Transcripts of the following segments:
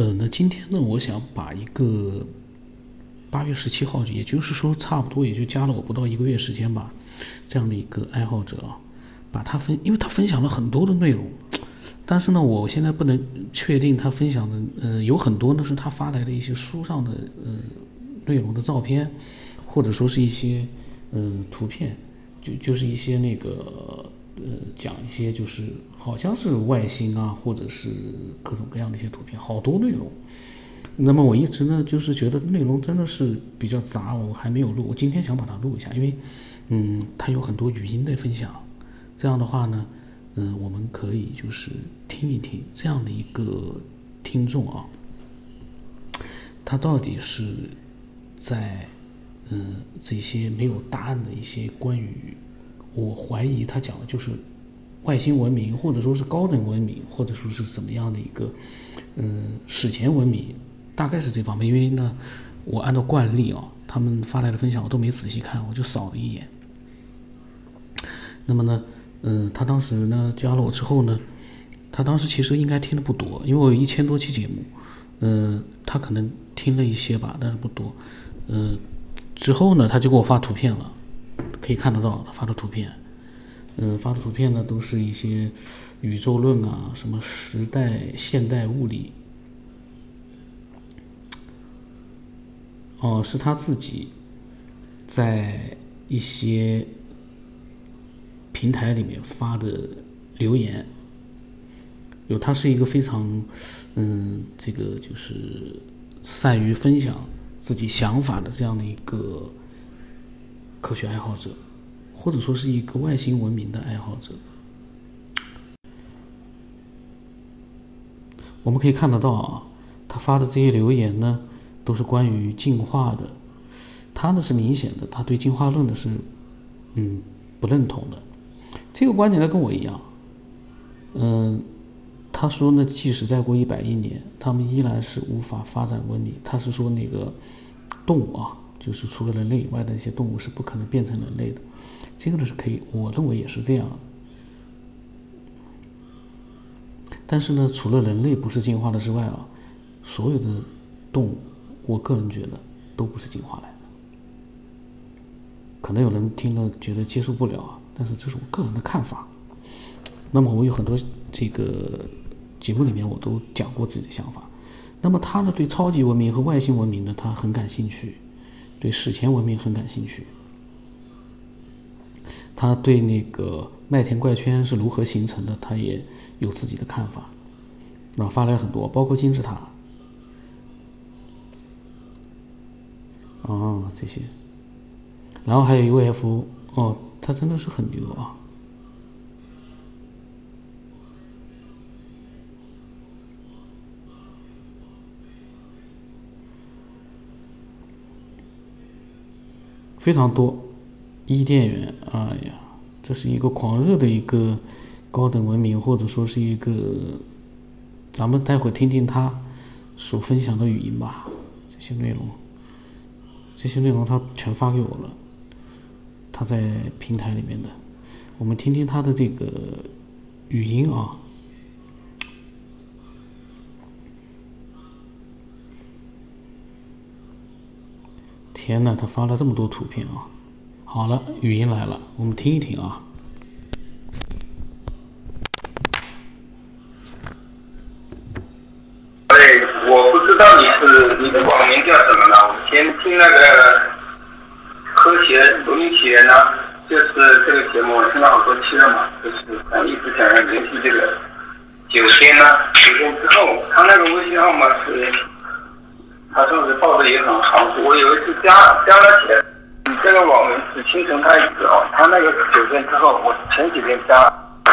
呃，那今天呢，我想把一个八月十七号，也就是说差不多也就加了我不到一个月时间吧，这样的一个爱好者啊，把他分，因为他分享了很多的内容，但是呢，我现在不能确定他分享的，呃，有很多呢是他发来的一些书上的呃内容的照片，或者说是一些呃图片，就就是一些那个。呃，讲一些就是好像是外星啊，或者是各种各样的一些图片，好多内容。那么我一直呢，就是觉得内容真的是比较杂，我还没有录。我今天想把它录一下，因为嗯，它有很多语音的分享。这样的话呢，嗯，我们可以就是听一听这样的一个听众啊，他到底是在嗯这些没有答案的一些关于。我怀疑他讲的就是外星文明，或者说是高等文明，或者说是怎么样的一个，嗯，史前文明，大概是这方面。因为呢，我按照惯例啊，他们发来的分享我都没仔细看，我就扫了一眼。那么呢，嗯，他当时呢加了我之后呢，他当时其实应该听的不多，因为我有一千多期节目，嗯，他可能听了一些吧，但是不多。嗯，之后呢，他就给我发图片了。可以看得到他发的图片，嗯，发的图片呢都是一些宇宙论啊，什么时代现代物理，哦，是他自己在一些平台里面发的留言，有他是一个非常嗯，这个就是善于分享自己想法的这样的一个。科学爱好者，或者说是一个外星文明的爱好者，我们可以看得到啊，他发的这些留言呢，都是关于进化的。他呢是明显的，他对进化论的是，嗯，不认同的。这个观点呢跟我一样，嗯，他说呢，即使再过一百亿年，他们依然是无法发展文明。他是说那个动物啊。就是除了人类以外的一些动物是不可能变成人类的，这个呢是可以，我认为也是这样。但是呢，除了人类不是进化的之外啊，所有的动物，我个人觉得都不是进化来的。可能有人听了觉得接受不了啊，但是这是我个人的看法。那么我有很多这个节目里面我都讲过自己的想法。那么他呢，对超级文明和外星文明呢，他很感兴趣。对史前文明很感兴趣，他对那个麦田怪圈是如何形成的，他也有自己的看法，啊发来很多，包括金字塔，哦这些，然后还有 UFO，哦，他真的是很牛啊。非常多，伊甸园，哎呀，这是一个狂热的一个高等文明，或者说是一个，咱们待会听听他所分享的语音吧，这些内容，这些内容他全发给我了，他在平台里面的，我们听听他的这个语音啊。天呐，他发了这么多图片啊！好了，语音来了，我们听一听啊。哎，我不知道你是你的网名叫什么呢？我先听那个科学文明起源呢，就是这个节目，我听了好多期了嘛，就是一直想要联系这个九天呢，九天之后，他那个微信号码是。他说是报的也很好，我有一次加加了钱。你这个网名是青城太子哦，他那个九天之后，我前几天加。呃，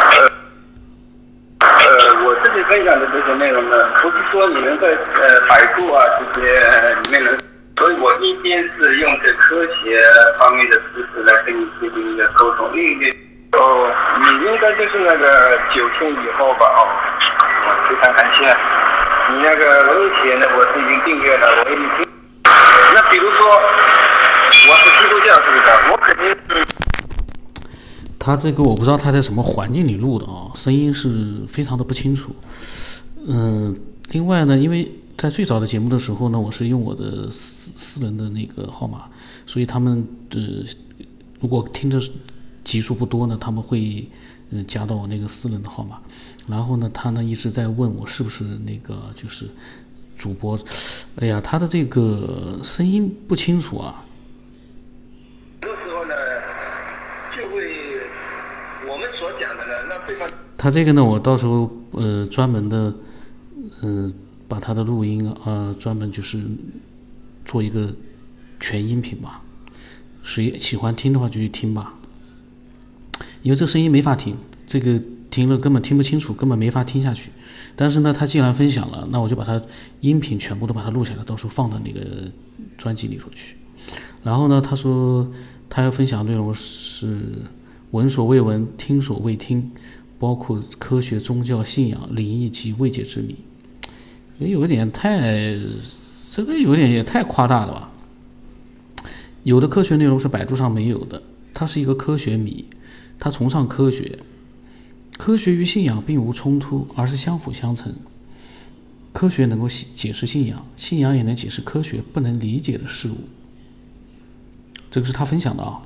呃，我自己分享的这些内容呢，不是说你能在呃百度啊这些里面能，所以我一边是用这科学方面的知识来跟你进行一个沟通，另一边哦，你应该就是那个九天以后吧哦，非常感谢。你那个文艺企业呢？我是已经订阅了，我已经。那比如说，我是基督教，是不是？我肯定是。他这个我不知道他在什么环境里录的啊，声音是非常的不清楚。嗯，另外呢，因为在最早的节目的时候呢，我是用我的私私人的那个号码，所以他们呃，如果听的集数不多呢，他们会嗯加到我那个私人的号码。然后呢，他呢一直在问我是不是那个就是主播。哎呀，他的这个声音不清楚啊。这时候呢，就会我们所讲的呢，那对方他这个呢，我到时候呃专门的呃。把他的录音啊，专门就是做一个全音频吧。谁喜欢听的话就去听吧，因为这声音没法听，这个听了根本听不清楚，根本没法听下去。但是呢，他既然分享了，那我就把他音频全部都把它录下来，到时候放到那个专辑里头去。然后呢，他说他要分享的内容是闻所未闻、听所未听，包括科学、宗教、信仰、灵异及未解之谜。也有点太，这个有点也太夸大了吧？有的科学内容是百度上没有的，他是一个科学迷，他崇尚科学，科学与信仰并无冲突，而是相辅相成。科学能够解释信仰，信仰也能解释科学不能理解的事物。这个是他分享的啊。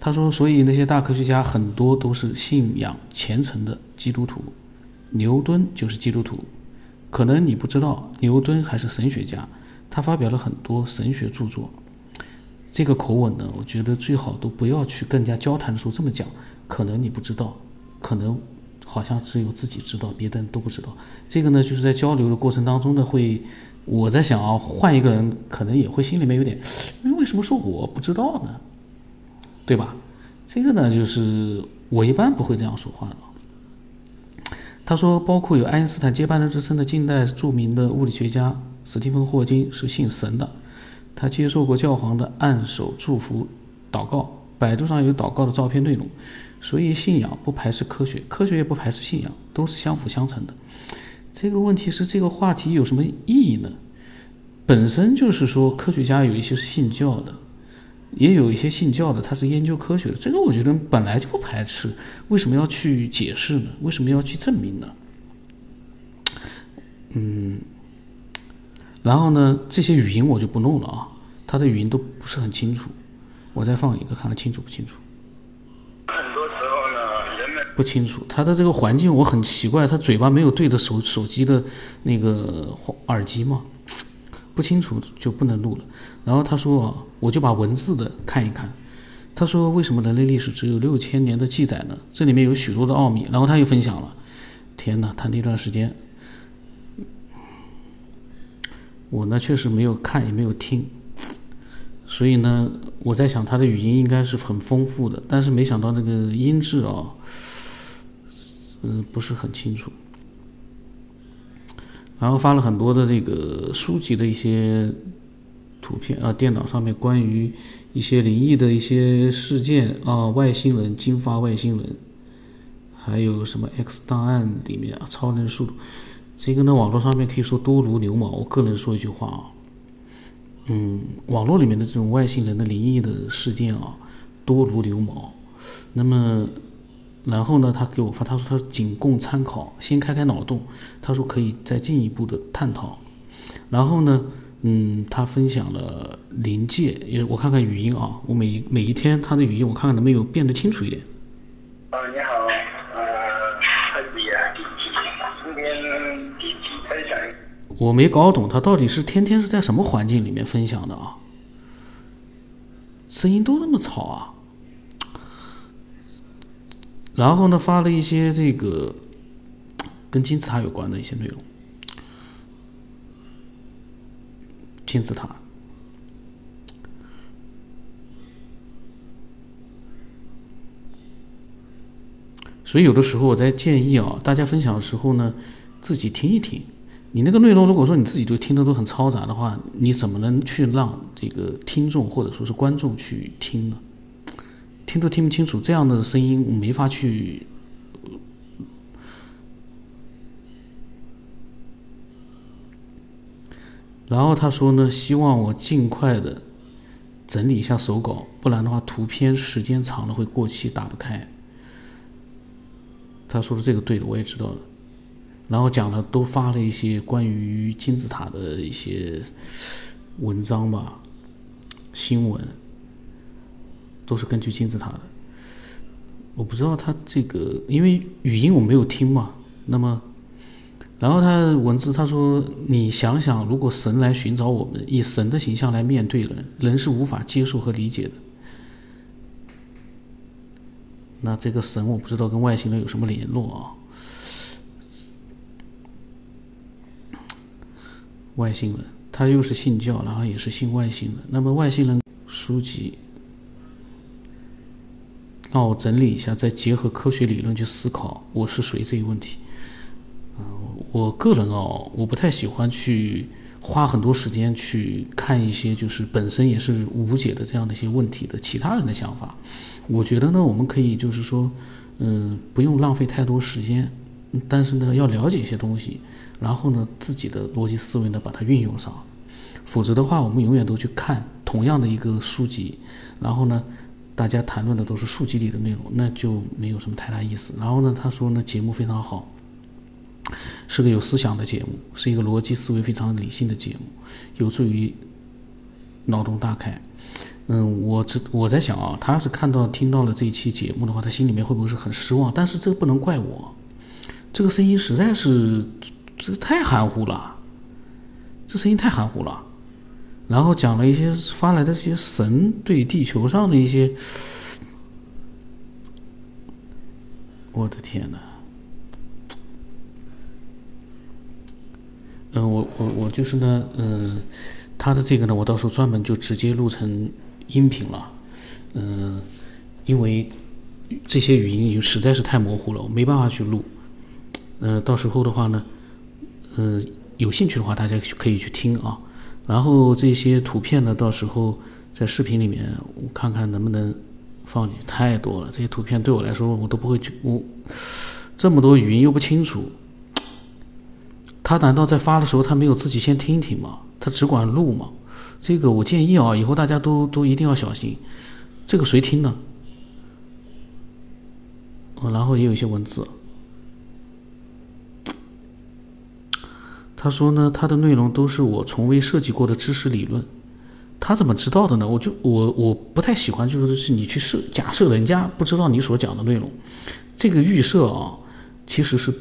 他说，所以那些大科学家很多都是信仰虔诚的基督徒，牛顿就是基督徒。可能你不知道，牛顿还是神学家，他发表了很多神学著作。这个口吻呢，我觉得最好都不要去更加交谈的时候这么讲。可能你不知道，可能好像只有自己知道，别的人都不知道。这个呢，就是在交流的过程当中呢，会我在想啊，换一个人可能也会心里面有点，为什么说我不知道呢？对吧？这个呢，就是我一般不会这样说话的。他说，包括有爱因斯坦接班人之称的近代著名的物理学家史蒂芬·霍金是信神的，他接受过教皇的按手祝福祷告。百度上有祷告的照片内容，所以信仰不排斥科学，科学也不排斥信仰，都是相辅相成的。这个问题是这个话题有什么意义呢？本身就是说科学家有一些是信教的。也有一些信教的，他是研究科学的，这个我觉得本来就不排斥，为什么要去解释呢？为什么要去证明呢？嗯，然后呢，这些语音我就不弄了啊，他的语音都不是很清楚，我再放一个，看看清楚不清楚。很多时候呢，人们不清楚，他的这个环境我很奇怪，他嘴巴没有对着手手机的那个耳机吗？不清楚就不能录了。然后他说：“我就把文字的看一看。”他说：“为什么人类历史只有六千年的记载呢？这里面有许多的奥秘。”然后他又分享了：“天哪，他那段时间，我呢确实没有看也没有听，所以呢，我在想他的语音应该是很丰富的，但是没想到那个音质啊，嗯，不是很清楚。”然后发了很多的这个书籍的一些图片啊，电脑上面关于一些灵异的一些事件啊，外星人、金发外星人，还有什么 X 档案里面啊，超能速度，这个呢，网络上面可以说多如牛毛。我个人说一句话啊，嗯，网络里面的这种外星人的灵异的事件啊，多如牛毛。那么。然后呢，他给我发，他说他仅供参考，先开开脑洞。他说可以再进一步的探讨。然后呢，嗯，他分享了临界，也我看看语音啊，我每每一天他的语音我看看能不能有变得清楚一点。啊，你好，我没搞懂他到底是天天是在什么环境里面分享的啊？声音都那么吵啊？然后呢，发了一些这个跟金字塔有关的一些内容。金字塔，所以有的时候我在建议啊，大家分享的时候呢，自己听一听。你那个内容，如果说你自己都听的都很嘈杂的话，你怎么能去让这个听众或者说是观众去听呢？听都听不清楚，这样的声音我没法去。然后他说呢，希望我尽快的整理一下手稿，不然的话图片时间长了会过期，打不开。他说的这个对的，我也知道了。然后讲了都发了一些关于金字塔的一些文章吧，新闻都是根据金字塔的。我不知道他这个，因为语音我没有听嘛，那么，然后他文字他说：“你想想，如果神来寻找我们，以神的形象来面对人，人是无法接受和理解的。那这个神，我不知道跟外星人有什么联络啊？外星人，他又是信教，然后也是信外星人。那么外星人书籍。”让我整理一下，再结合科学理论去思考我是谁这一问题。嗯，我个人哦，我不太喜欢去花很多时间去看一些就是本身也是无解的这样的一些问题的其他人的想法。我觉得呢，我们可以就是说，嗯，不用浪费太多时间，但是呢，要了解一些东西，然后呢，自己的逻辑思维呢把它运用上。否则的话，我们永远都去看同样的一个书籍，然后呢。大家谈论的都是书籍里的内容，那就没有什么太大意思。然后呢，他说呢，节目非常好，是个有思想的节目，是一个逻辑思维非常理性的节目，有助于脑洞大开。嗯，我这我在想啊，他要是看到听到了这一期节目的话，他心里面会不会是很失望？但是这个不能怪我，这个声音实在是这太含糊了，这声音太含糊了。然后讲了一些发来的这些神对地球上的一些，我的天呐！嗯，我我我就是呢，嗯，他的这个呢，我到时候专门就直接录成音频了，嗯，因为这些语音实在是太模糊了，我没办法去录。嗯，到时候的话呢，嗯，有兴趣的话，大家可以去听啊。然后这些图片呢，到时候在视频里面我看看能不能放进。太多了，这些图片对我来说我都不会去。我这么多语音又不清楚，他难道在发的时候他没有自己先听一听吗？他只管录吗？这个我建议啊，以后大家都都一定要小心。这个谁听呢？哦然后也有一些文字。他说呢，他的内容都是我从未涉及过的知识理论，他怎么知道的呢？我就我我不太喜欢，就是是你去设假设人家不知道你所讲的内容，这个预设啊，其实是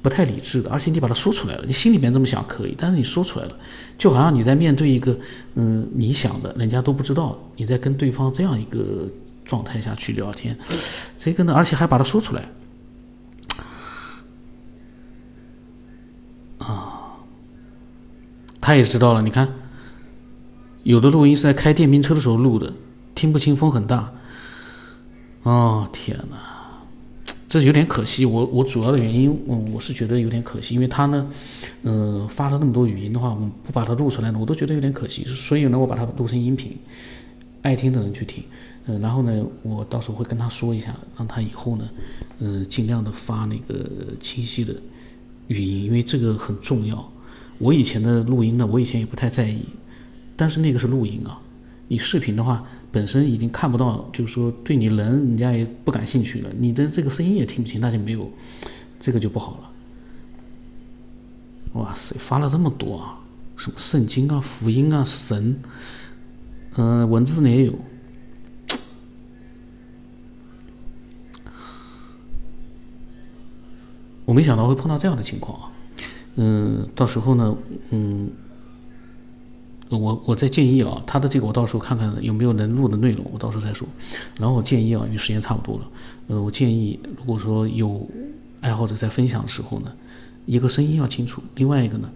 不太理智的，而且你把它说出来了，你心里面这么想可以，但是你说出来了，就好像你在面对一个嗯你想的，人家都不知道，你在跟对方这样一个状态下去聊天，这个呢，而且还把它说出来。他也知道了，你看，有的录音是在开电瓶车的时候录的，听不清，风很大。哦，天哪，这有点可惜。我我主要的原因，我，我是觉得有点可惜，因为他呢，嗯，发了那么多语音的话，我不把它录出来呢，我都觉得有点可惜。所以呢，我把它录成音频，爱听的人去听。嗯，然后呢，我到时候会跟他说一下，让他以后呢，嗯，尽量的发那个清晰的语音，因为这个很重要。我以前的录音呢，我以前也不太在意，但是那个是录音啊，你视频的话本身已经看不到，就是说对你人人家也不感兴趣了，你的这个声音也听不清，那就没有，这个就不好了。哇塞，发了这么多啊，什么圣经啊、福音啊、神，嗯，文字呢也有，我没想到会碰到这样的情况啊。嗯，到时候呢，嗯，我我再建议啊，他的这个我到时候看看有没有能录的内容，我到时候再说。然后我建议啊，因为时间差不多了，呃，我建议如果说有爱好者在分享的时候呢，一个声音要清楚，另外一个呢，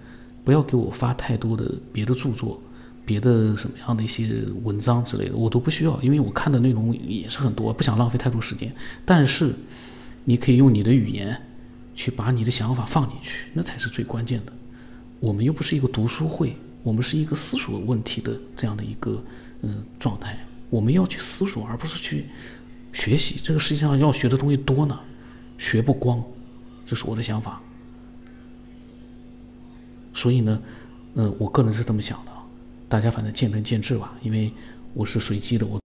不要给我发太多的别的著作、别的什么样的一些文章之类的，我都不需要，因为我看的内容也是很多，不想浪费太多时间。但是你可以用你的语言。去把你的想法放进去，那才是最关键的。我们又不是一个读书会，我们是一个思索问题的这样的一个嗯状态。我们要去思索，而不是去学习。这个世界上要学的东西多呢，学不光，这是我的想法。所以呢，嗯，我个人是这么想的，大家反正见仁见智吧。因为我是随机的，我。